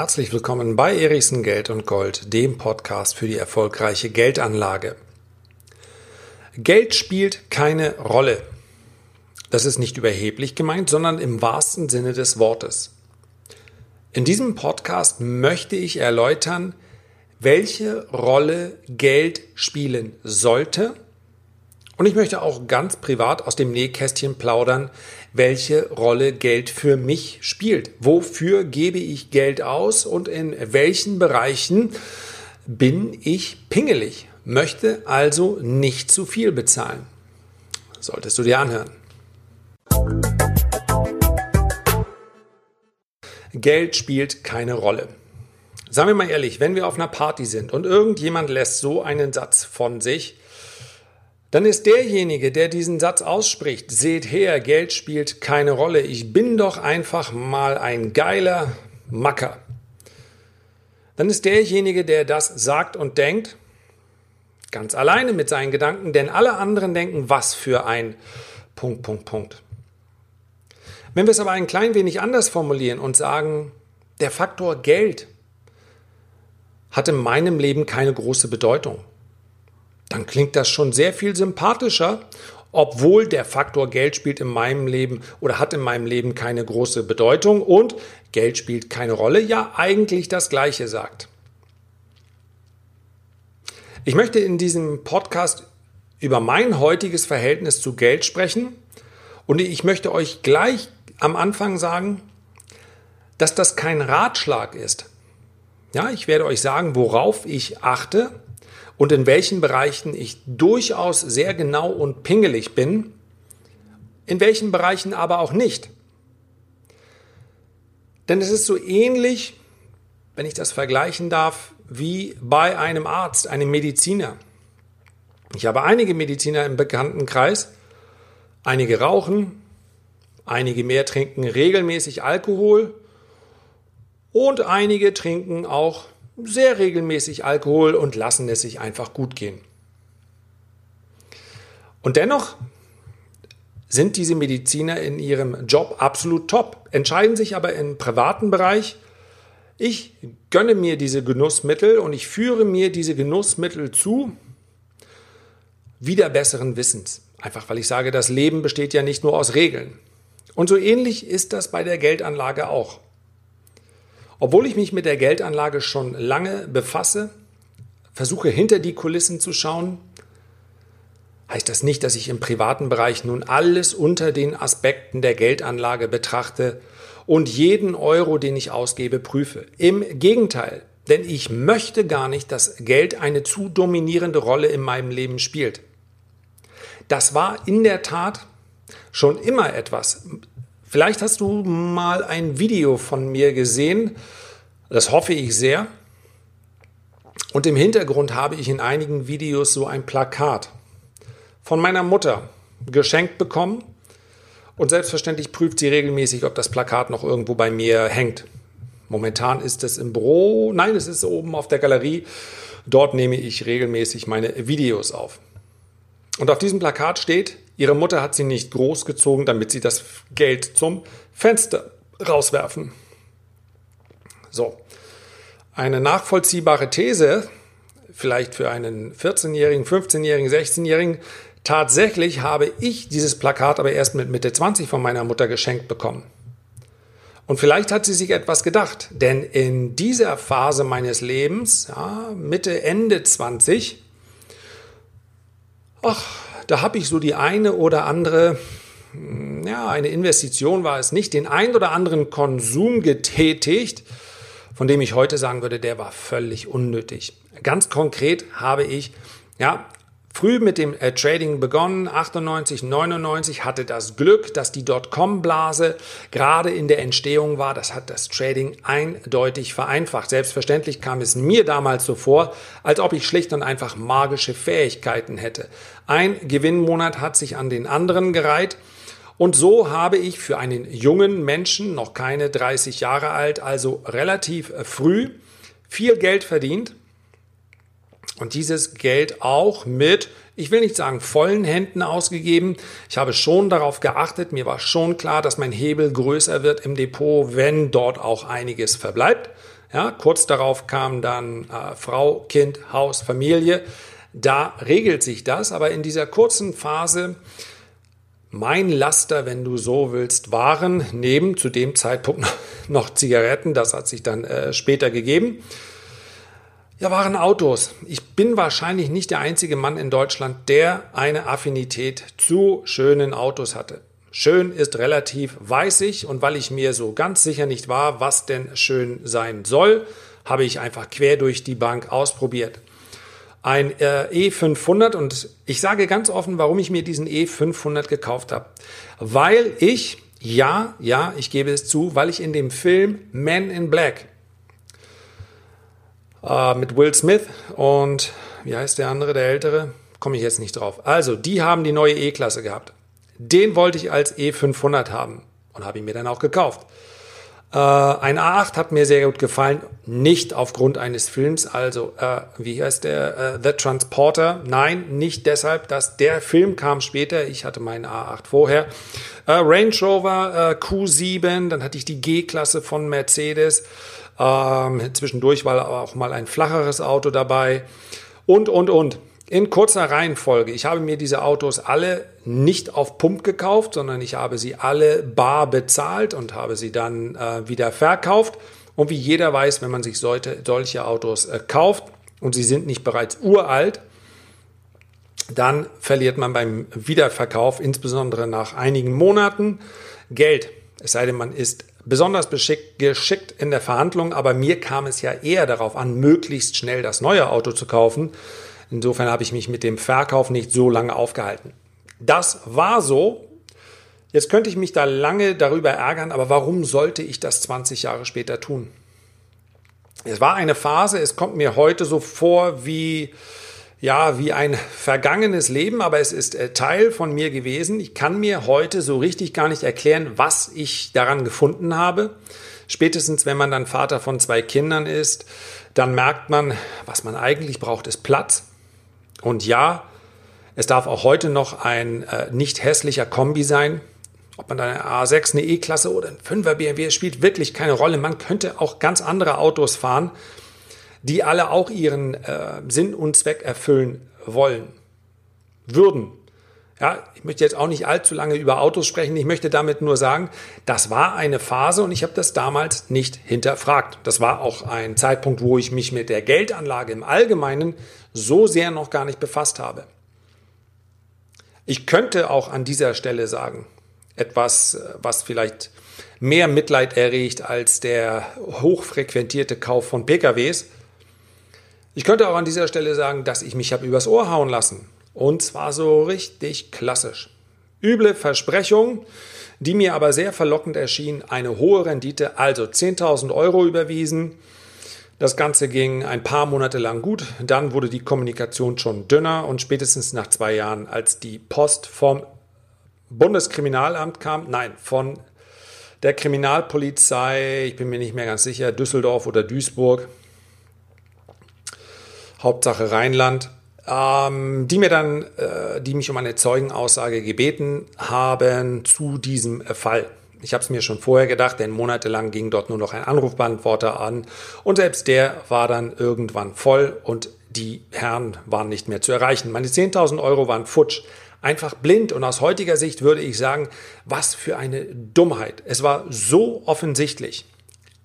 Herzlich willkommen bei Erichsen Geld und Gold, dem Podcast für die erfolgreiche Geldanlage. Geld spielt keine Rolle. Das ist nicht überheblich gemeint, sondern im wahrsten Sinne des Wortes. In diesem Podcast möchte ich erläutern, welche Rolle Geld spielen sollte. Und ich möchte auch ganz privat aus dem Nähkästchen plaudern, welche Rolle Geld für mich spielt. Wofür gebe ich Geld aus und in welchen Bereichen bin ich pingelig, möchte also nicht zu viel bezahlen. Solltest du dir anhören. Geld spielt keine Rolle. Sagen wir mal ehrlich, wenn wir auf einer Party sind und irgendjemand lässt so einen Satz von sich, dann ist derjenige, der diesen Satz ausspricht, seht her, Geld spielt keine Rolle, ich bin doch einfach mal ein geiler Macker. Dann ist derjenige, der das sagt und denkt, ganz alleine mit seinen Gedanken, denn alle anderen denken, was für ein Punkt, Punkt, Punkt. Wenn wir es aber ein klein wenig anders formulieren und sagen, der Faktor Geld hat in meinem Leben keine große Bedeutung dann klingt das schon sehr viel sympathischer, obwohl der Faktor Geld spielt in meinem Leben oder hat in meinem Leben keine große Bedeutung und Geld spielt keine Rolle, ja eigentlich das gleiche sagt. Ich möchte in diesem Podcast über mein heutiges Verhältnis zu Geld sprechen und ich möchte euch gleich am Anfang sagen, dass das kein Ratschlag ist. Ja, ich werde euch sagen, worauf ich achte und in welchen Bereichen ich durchaus sehr genau und pingelig bin, in welchen Bereichen aber auch nicht. Denn es ist so ähnlich, wenn ich das vergleichen darf, wie bei einem Arzt, einem Mediziner. Ich habe einige Mediziner im Bekanntenkreis, einige rauchen, einige mehr trinken regelmäßig Alkohol und einige trinken auch sehr regelmäßig Alkohol und lassen es sich einfach gut gehen. Und dennoch sind diese Mediziner in ihrem Job absolut top, entscheiden sich aber im privaten Bereich, ich gönne mir diese Genussmittel und ich führe mir diese Genussmittel zu, wieder besseren Wissens. Einfach weil ich sage, das Leben besteht ja nicht nur aus Regeln. Und so ähnlich ist das bei der Geldanlage auch. Obwohl ich mich mit der Geldanlage schon lange befasse, versuche hinter die Kulissen zu schauen, heißt das nicht, dass ich im privaten Bereich nun alles unter den Aspekten der Geldanlage betrachte und jeden Euro, den ich ausgebe, prüfe. Im Gegenteil, denn ich möchte gar nicht, dass Geld eine zu dominierende Rolle in meinem Leben spielt. Das war in der Tat schon immer etwas. Vielleicht hast du mal ein Video von mir gesehen, das hoffe ich sehr. Und im Hintergrund habe ich in einigen Videos so ein Plakat von meiner Mutter geschenkt bekommen. Und selbstverständlich prüft sie regelmäßig, ob das Plakat noch irgendwo bei mir hängt. Momentan ist es im Büro, nein, es ist oben auf der Galerie. Dort nehme ich regelmäßig meine Videos auf. Und auf diesem Plakat steht, Ihre Mutter hat sie nicht großgezogen, damit sie das Geld zum Fenster rauswerfen. So, eine nachvollziehbare These, vielleicht für einen 14-Jährigen, 15-Jährigen, 16-Jährigen, tatsächlich habe ich dieses Plakat aber erst mit Mitte 20 von meiner Mutter geschenkt bekommen. Und vielleicht hat sie sich etwas gedacht, denn in dieser Phase meines Lebens, ja, Mitte, Ende 20, ach, da habe ich so die eine oder andere, hm, ja, eine Investition war es nicht, den ein oder anderen Konsum getätigt, von dem ich heute sagen würde, der war völlig unnötig. Ganz konkret habe ich, ja, früh mit dem äh, Trading begonnen, 98, 99, hatte das Glück, dass die Dotcom-Blase gerade in der Entstehung war. Das hat das Trading eindeutig vereinfacht. Selbstverständlich kam es mir damals so vor, als ob ich schlicht und einfach magische Fähigkeiten hätte. Ein Gewinnmonat hat sich an den anderen gereiht. Und so habe ich für einen jungen Menschen, noch keine 30 Jahre alt, also relativ früh, viel Geld verdient und dieses Geld auch mit, ich will nicht sagen vollen Händen ausgegeben. Ich habe schon darauf geachtet, mir war schon klar, dass mein Hebel größer wird im Depot, wenn dort auch einiges verbleibt. Ja, kurz darauf kam dann äh, Frau, Kind, Haus, Familie. Da regelt sich das, aber in dieser kurzen Phase mein Laster, wenn du so willst, waren neben zu dem Zeitpunkt noch Zigaretten, das hat sich dann äh, später gegeben. Ja, waren Autos. Ich bin wahrscheinlich nicht der einzige Mann in Deutschland, der eine Affinität zu schönen Autos hatte. Schön ist relativ, weiß ich, und weil ich mir so ganz sicher nicht war, was denn schön sein soll, habe ich einfach quer durch die Bank ausprobiert ein äh, E500 und ich sage ganz offen, warum ich mir diesen E500 gekauft habe. Weil ich, ja, ja, ich gebe es zu, weil ich in dem Film Man in Black äh, mit Will Smith und wie heißt der andere, der ältere? Komme ich jetzt nicht drauf. Also, die haben die neue E-Klasse gehabt. Den wollte ich als E500 haben und habe ihn mir dann auch gekauft. Äh, ein A8 hat mir sehr gut gefallen, nicht aufgrund eines Films, also äh, wie heißt der, äh, The Transporter. Nein, nicht deshalb, dass der Film kam später. Ich hatte meinen A8 vorher. Äh, Range Rover äh, Q7, dann hatte ich die G-Klasse von Mercedes. Ähm, zwischendurch war auch mal ein flacheres Auto dabei und und und. In kurzer Reihenfolge. Ich habe mir diese Autos alle nicht auf Pump gekauft, sondern ich habe sie alle bar bezahlt und habe sie dann äh, wieder verkauft. Und wie jeder weiß, wenn man sich solche, solche Autos äh, kauft und sie sind nicht bereits uralt, dann verliert man beim Wiederverkauf, insbesondere nach einigen Monaten, Geld. Es sei denn, man ist besonders geschickt in der Verhandlung, aber mir kam es ja eher darauf an, möglichst schnell das neue Auto zu kaufen, Insofern habe ich mich mit dem Verkauf nicht so lange aufgehalten. Das war so. Jetzt könnte ich mich da lange darüber ärgern, aber warum sollte ich das 20 Jahre später tun? Es war eine Phase, es kommt mir heute so vor wie, ja, wie ein vergangenes Leben, aber es ist äh, Teil von mir gewesen. Ich kann mir heute so richtig gar nicht erklären, was ich daran gefunden habe. Spätestens, wenn man dann Vater von zwei Kindern ist, dann merkt man, was man eigentlich braucht, ist Platz. Und ja, es darf auch heute noch ein äh, nicht hässlicher Kombi sein. Ob man da eine A6, eine E-Klasse oder ein 5er BMW spielt wirklich keine Rolle. Man könnte auch ganz andere Autos fahren, die alle auch ihren äh, Sinn und Zweck erfüllen wollen, würden. Ja, ich möchte jetzt auch nicht allzu lange über Autos sprechen. Ich möchte damit nur sagen, das war eine Phase und ich habe das damals nicht hinterfragt. Das war auch ein Zeitpunkt, wo ich mich mit der Geldanlage im Allgemeinen so sehr noch gar nicht befasst habe. Ich könnte auch an dieser Stelle sagen, etwas, was vielleicht mehr Mitleid erregt als der hochfrequentierte Kauf von PKWs. Ich könnte auch an dieser Stelle sagen, dass ich mich habe übers Ohr hauen lassen und zwar so richtig klassisch. Üble Versprechung, die mir aber sehr verlockend erschien, eine hohe Rendite, also 10.000 Euro überwiesen. Das Ganze ging ein paar Monate lang gut, dann wurde die Kommunikation schon dünner und spätestens nach zwei Jahren, als die Post vom Bundeskriminalamt kam, nein, von der Kriminalpolizei, ich bin mir nicht mehr ganz sicher, Düsseldorf oder Duisburg, Hauptsache Rheinland, ähm, die mir dann, äh, die mich um eine Zeugenaussage gebeten haben zu diesem äh, Fall. Ich habe es mir schon vorher gedacht, denn monatelang ging dort nur noch ein Anrufbeantworter an und selbst der war dann irgendwann voll und die Herren waren nicht mehr zu erreichen. Meine 10.000 Euro waren futsch. Einfach blind und aus heutiger Sicht würde ich sagen, was für eine Dummheit. Es war so offensichtlich.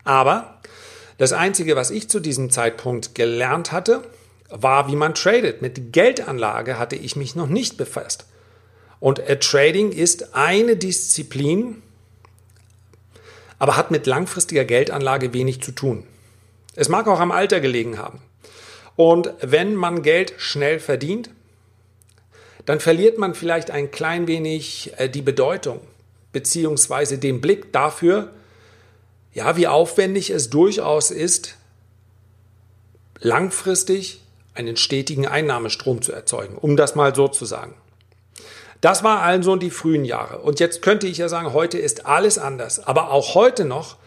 Aber das Einzige, was ich zu diesem Zeitpunkt gelernt hatte, war, wie man tradet. Mit Geldanlage hatte ich mich noch nicht befasst. Und äh, Trading ist eine Disziplin, aber hat mit langfristiger Geldanlage wenig zu tun. Es mag auch am Alter gelegen haben. Und wenn man Geld schnell verdient, dann verliert man vielleicht ein klein wenig äh, die Bedeutung beziehungsweise den Blick dafür, ja, wie aufwendig es durchaus ist, langfristig einen stetigen Einnahmestrom zu erzeugen, um das mal so zu sagen. Das war also die frühen Jahre. Und jetzt könnte ich ja sagen, heute ist alles anders. Aber auch heute noch,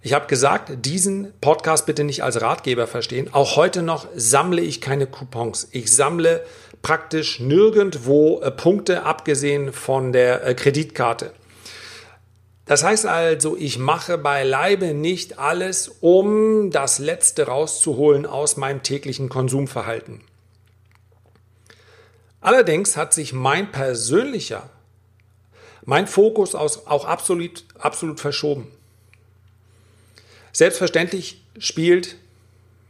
ich habe gesagt, diesen Podcast bitte nicht als Ratgeber verstehen. Auch heute noch sammle ich keine Coupons. Ich sammle praktisch nirgendwo äh, Punkte, abgesehen von der äh, Kreditkarte. Das heißt also, ich mache beileibe nicht alles, um das Letzte rauszuholen aus meinem täglichen Konsumverhalten. Allerdings hat sich mein persönlicher, mein Fokus auch absolut, absolut verschoben. Selbstverständlich spielt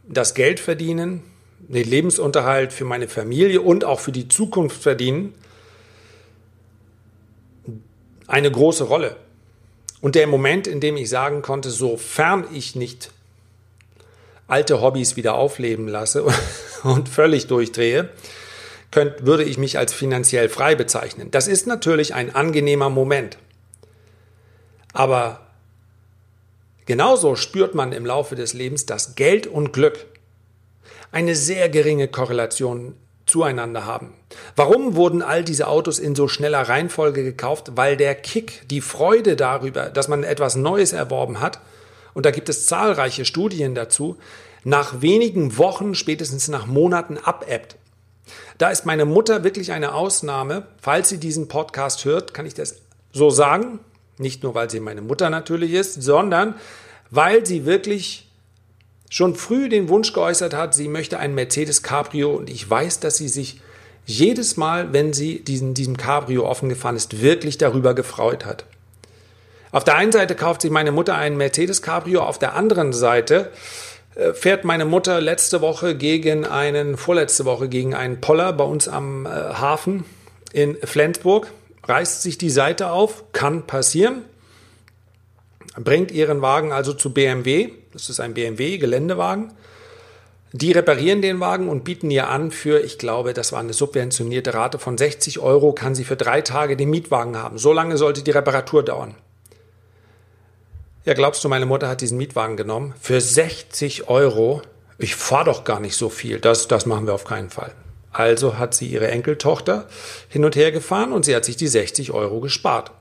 das Geldverdienen, den Lebensunterhalt für meine Familie und auch für die Zukunft verdienen eine große Rolle. Und der Moment, in dem ich sagen konnte, sofern ich nicht alte Hobbys wieder aufleben lasse und völlig durchdrehe, könnt, würde ich mich als finanziell frei bezeichnen. Das ist natürlich ein angenehmer Moment. Aber genauso spürt man im Laufe des Lebens, dass Geld und Glück eine sehr geringe Korrelation zueinander haben. Warum wurden all diese Autos in so schneller Reihenfolge gekauft? Weil der Kick, die Freude darüber, dass man etwas Neues erworben hat, und da gibt es zahlreiche Studien dazu, nach wenigen Wochen, spätestens nach Monaten abebbt. Da ist meine Mutter wirklich eine Ausnahme. Falls sie diesen Podcast hört, kann ich das so sagen. Nicht nur, weil sie meine Mutter natürlich ist, sondern weil sie wirklich schon früh den Wunsch geäußert hat, sie möchte ein Mercedes Cabrio und ich weiß, dass sie sich jedes Mal, wenn sie diesen, diesem Cabrio offen gefahren ist, wirklich darüber gefreut hat. Auf der einen Seite kauft sich meine Mutter einen Mercedes Cabrio, auf der anderen Seite äh, fährt meine Mutter letzte Woche gegen einen, vorletzte Woche gegen einen Poller bei uns am äh, Hafen in Flensburg, reißt sich die Seite auf, kann passieren, bringt ihren Wagen also zu BMW, das ist ein BMW Geländewagen. Die reparieren den Wagen und bieten ihr an für, ich glaube, das war eine subventionierte Rate von 60 Euro, kann sie für drei Tage den Mietwagen haben. So lange sollte die Reparatur dauern. Ja, glaubst du, meine Mutter hat diesen Mietwagen genommen? Für 60 Euro? Ich fahre doch gar nicht so viel. Das, das machen wir auf keinen Fall. Also hat sie ihre Enkeltochter hin und her gefahren und sie hat sich die 60 Euro gespart.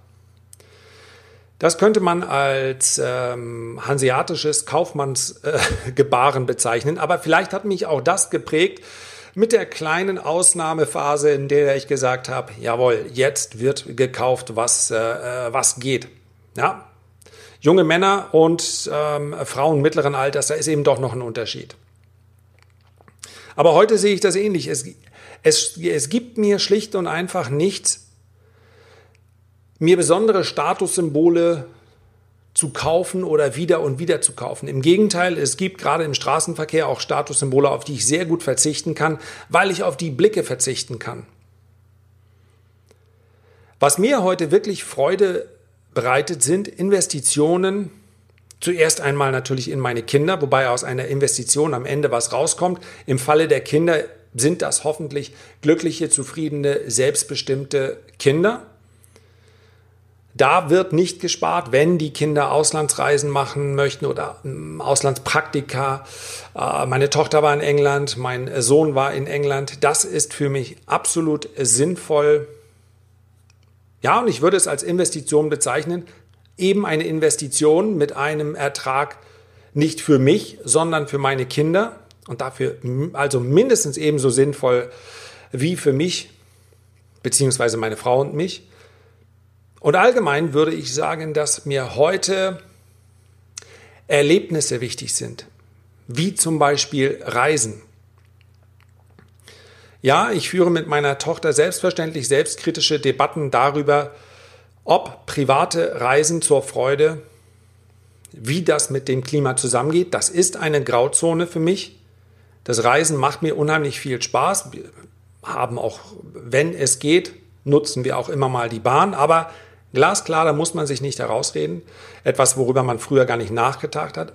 Das könnte man als ähm, hanseatisches Kaufmannsgebaren äh, bezeichnen, aber vielleicht hat mich auch das geprägt mit der kleinen Ausnahmephase, in der ich gesagt habe, jawohl, jetzt wird gekauft, was, äh, äh, was geht. Ja, junge Männer und ähm, Frauen mittleren Alters, da ist eben doch noch ein Unterschied. Aber heute sehe ich das ähnlich. Es, es, es gibt mir schlicht und einfach nichts, mir besondere Statussymbole zu kaufen oder wieder und wieder zu kaufen. Im Gegenteil, es gibt gerade im Straßenverkehr auch Statussymbole, auf die ich sehr gut verzichten kann, weil ich auf die Blicke verzichten kann. Was mir heute wirklich Freude bereitet, sind Investitionen. Zuerst einmal natürlich in meine Kinder, wobei aus einer Investition am Ende was rauskommt. Im Falle der Kinder sind das hoffentlich glückliche, zufriedene, selbstbestimmte Kinder. Da wird nicht gespart, wenn die Kinder Auslandsreisen machen möchten oder ähm, Auslandspraktika. Äh, meine Tochter war in England, mein Sohn war in England. Das ist für mich absolut sinnvoll. Ja, und ich würde es als Investition bezeichnen. Eben eine Investition mit einem Ertrag nicht für mich, sondern für meine Kinder und dafür also mindestens ebenso sinnvoll wie für mich, beziehungsweise meine Frau und mich. Und allgemein würde ich sagen, dass mir heute Erlebnisse wichtig sind, wie zum Beispiel Reisen. Ja, ich führe mit meiner Tochter selbstverständlich selbstkritische Debatten darüber, ob private Reisen zur Freude, wie das mit dem Klima zusammengeht. Das ist eine Grauzone für mich. Das Reisen macht mir unheimlich viel Spaß. Wir haben auch, wenn es geht, nutzen wir auch immer mal die Bahn, aber Glasklar, da muss man sich nicht herausreden. Etwas, worüber man früher gar nicht nachgedacht hat.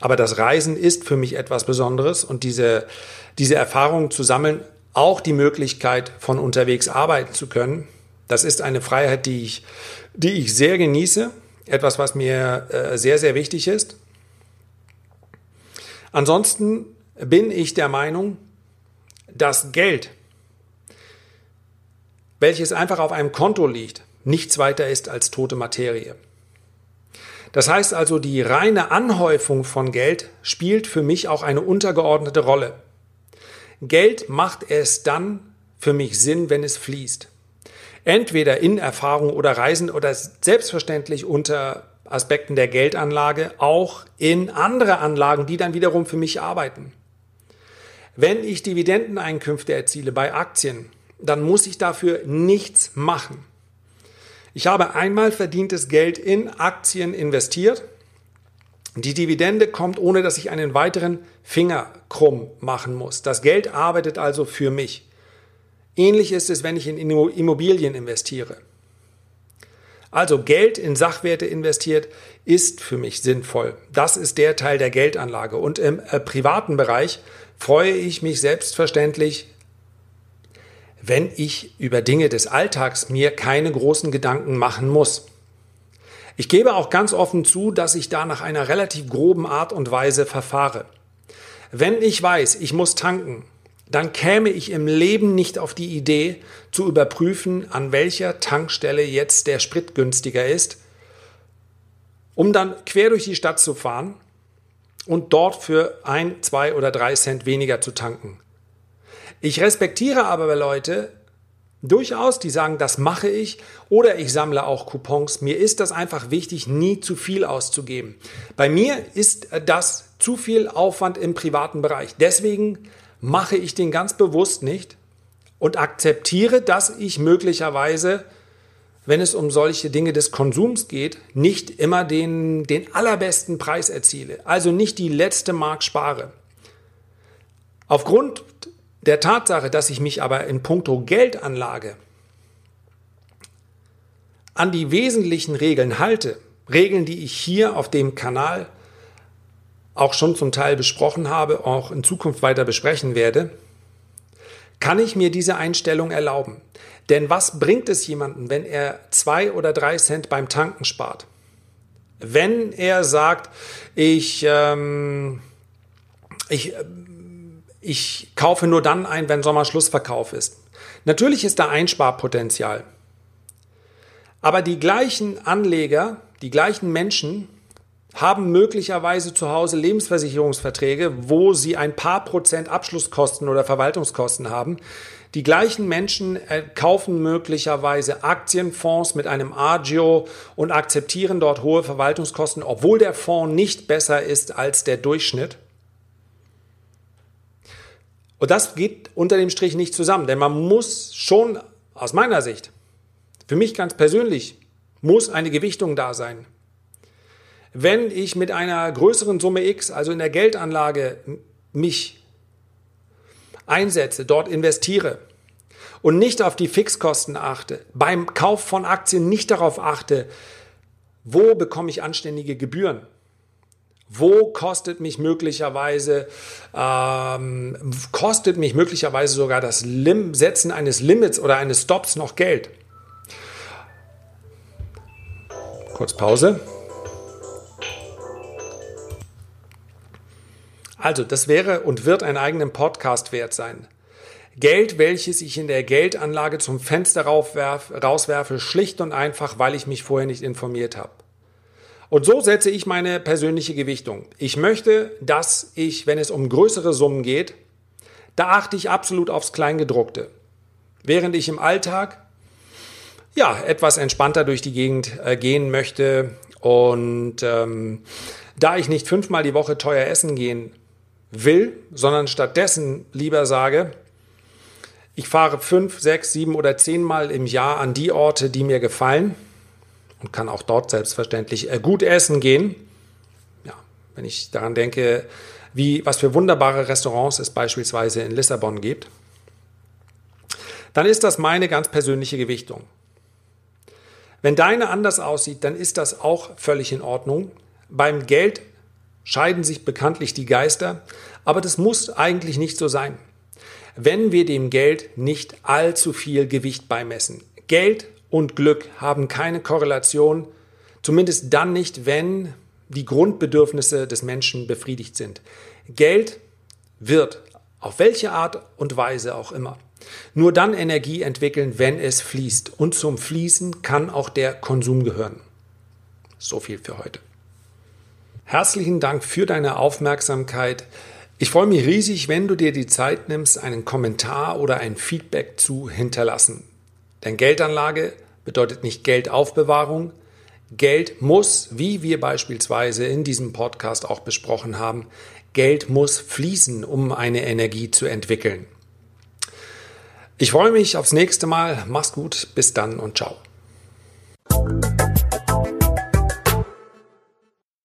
Aber das Reisen ist für mich etwas Besonderes und diese, diese Erfahrung zu sammeln, auch die Möglichkeit, von unterwegs arbeiten zu können, das ist eine Freiheit, die ich, die ich sehr genieße. Etwas, was mir äh, sehr, sehr wichtig ist. Ansonsten bin ich der Meinung, dass Geld, welches einfach auf einem Konto liegt, nichts weiter ist als tote Materie. Das heißt also, die reine Anhäufung von Geld spielt für mich auch eine untergeordnete Rolle. Geld macht es dann für mich Sinn, wenn es fließt. Entweder in Erfahrung oder Reisen oder selbstverständlich unter Aspekten der Geldanlage auch in andere Anlagen, die dann wiederum für mich arbeiten. Wenn ich Dividendeneinkünfte erziele bei Aktien, dann muss ich dafür nichts machen. Ich habe einmal verdientes Geld in Aktien investiert. Die Dividende kommt, ohne dass ich einen weiteren Finger krumm machen muss. Das Geld arbeitet also für mich. Ähnlich ist es, wenn ich in Immobilien investiere. Also Geld in Sachwerte investiert ist für mich sinnvoll. Das ist der Teil der Geldanlage. Und im äh, privaten Bereich freue ich mich selbstverständlich wenn ich über Dinge des Alltags mir keine großen Gedanken machen muss. Ich gebe auch ganz offen zu, dass ich da nach einer relativ groben Art und Weise verfahre. Wenn ich weiß, ich muss tanken, dann käme ich im Leben nicht auf die Idee zu überprüfen, an welcher Tankstelle jetzt der Sprit günstiger ist, um dann quer durch die Stadt zu fahren und dort für ein, zwei oder drei Cent weniger zu tanken. Ich respektiere aber Leute durchaus, die sagen, das mache ich oder ich sammle auch Coupons. Mir ist das einfach wichtig, nie zu viel auszugeben. Bei mir ist das zu viel Aufwand im privaten Bereich. Deswegen mache ich den ganz bewusst nicht und akzeptiere, dass ich möglicherweise, wenn es um solche Dinge des Konsums geht, nicht immer den, den allerbesten Preis erziele. Also nicht die letzte Mark spare. Aufgrund der Tatsache, dass ich mich aber in puncto Geldanlage an die wesentlichen Regeln halte, Regeln, die ich hier auf dem Kanal auch schon zum Teil besprochen habe, auch in Zukunft weiter besprechen werde, kann ich mir diese Einstellung erlauben. Denn was bringt es jemandem, wenn er zwei oder drei Cent beim Tanken spart? Wenn er sagt, ich, ähm, ich ich kaufe nur dann ein, wenn Sommerschlussverkauf ist. Natürlich ist da Einsparpotenzial. Aber die gleichen Anleger, die gleichen Menschen haben möglicherweise zu Hause Lebensversicherungsverträge, wo sie ein paar Prozent Abschlusskosten oder Verwaltungskosten haben. Die gleichen Menschen äh, kaufen möglicherweise Aktienfonds mit einem Agio und akzeptieren dort hohe Verwaltungskosten, obwohl der Fonds nicht besser ist als der Durchschnitt. Und das geht unter dem Strich nicht zusammen, denn man muss schon aus meiner Sicht, für mich ganz persönlich, muss eine Gewichtung da sein. Wenn ich mit einer größeren Summe X, also in der Geldanlage, mich einsetze, dort investiere und nicht auf die Fixkosten achte, beim Kauf von Aktien nicht darauf achte, wo bekomme ich anständige Gebühren, wo kostet mich möglicherweise, ähm, kostet mich möglicherweise sogar das Lim Setzen eines Limits oder eines Stops noch Geld? Kurz Pause. Also, das wäre und wird einen eigenen Podcast wert sein. Geld, welches ich in der Geldanlage zum Fenster rauswerfe, schlicht und einfach, weil ich mich vorher nicht informiert habe. Und so setze ich meine persönliche Gewichtung. Ich möchte, dass ich, wenn es um größere Summen geht, da achte ich absolut aufs Kleingedruckte. Während ich im Alltag ja etwas entspannter durch die Gegend äh, gehen möchte und ähm, da ich nicht fünfmal die Woche teuer essen gehen will, sondern stattdessen lieber sage, ich fahre fünf, sechs, sieben oder zehnmal im Jahr an die Orte, die mir gefallen und kann auch dort selbstverständlich äh, gut essen gehen. Ja, wenn ich daran denke, wie, was für wunderbare Restaurants es beispielsweise in Lissabon gibt, dann ist das meine ganz persönliche Gewichtung. Wenn deine anders aussieht, dann ist das auch völlig in Ordnung. Beim Geld scheiden sich bekanntlich die Geister, aber das muss eigentlich nicht so sein. Wenn wir dem Geld nicht allzu viel Gewicht beimessen. Geld und Glück haben keine Korrelation, zumindest dann nicht, wenn die Grundbedürfnisse des Menschen befriedigt sind. Geld wird, auf welche Art und Weise auch immer, nur dann Energie entwickeln, wenn es fließt. Und zum Fließen kann auch der Konsum gehören. So viel für heute. Herzlichen Dank für deine Aufmerksamkeit. Ich freue mich riesig, wenn du dir die Zeit nimmst, einen Kommentar oder ein Feedback zu hinterlassen. Denn Geldanlage bedeutet nicht Geldaufbewahrung. Geld muss, wie wir beispielsweise in diesem Podcast auch besprochen haben, Geld muss fließen, um eine Energie zu entwickeln. Ich freue mich aufs nächste Mal. Mach's gut. Bis dann und ciao.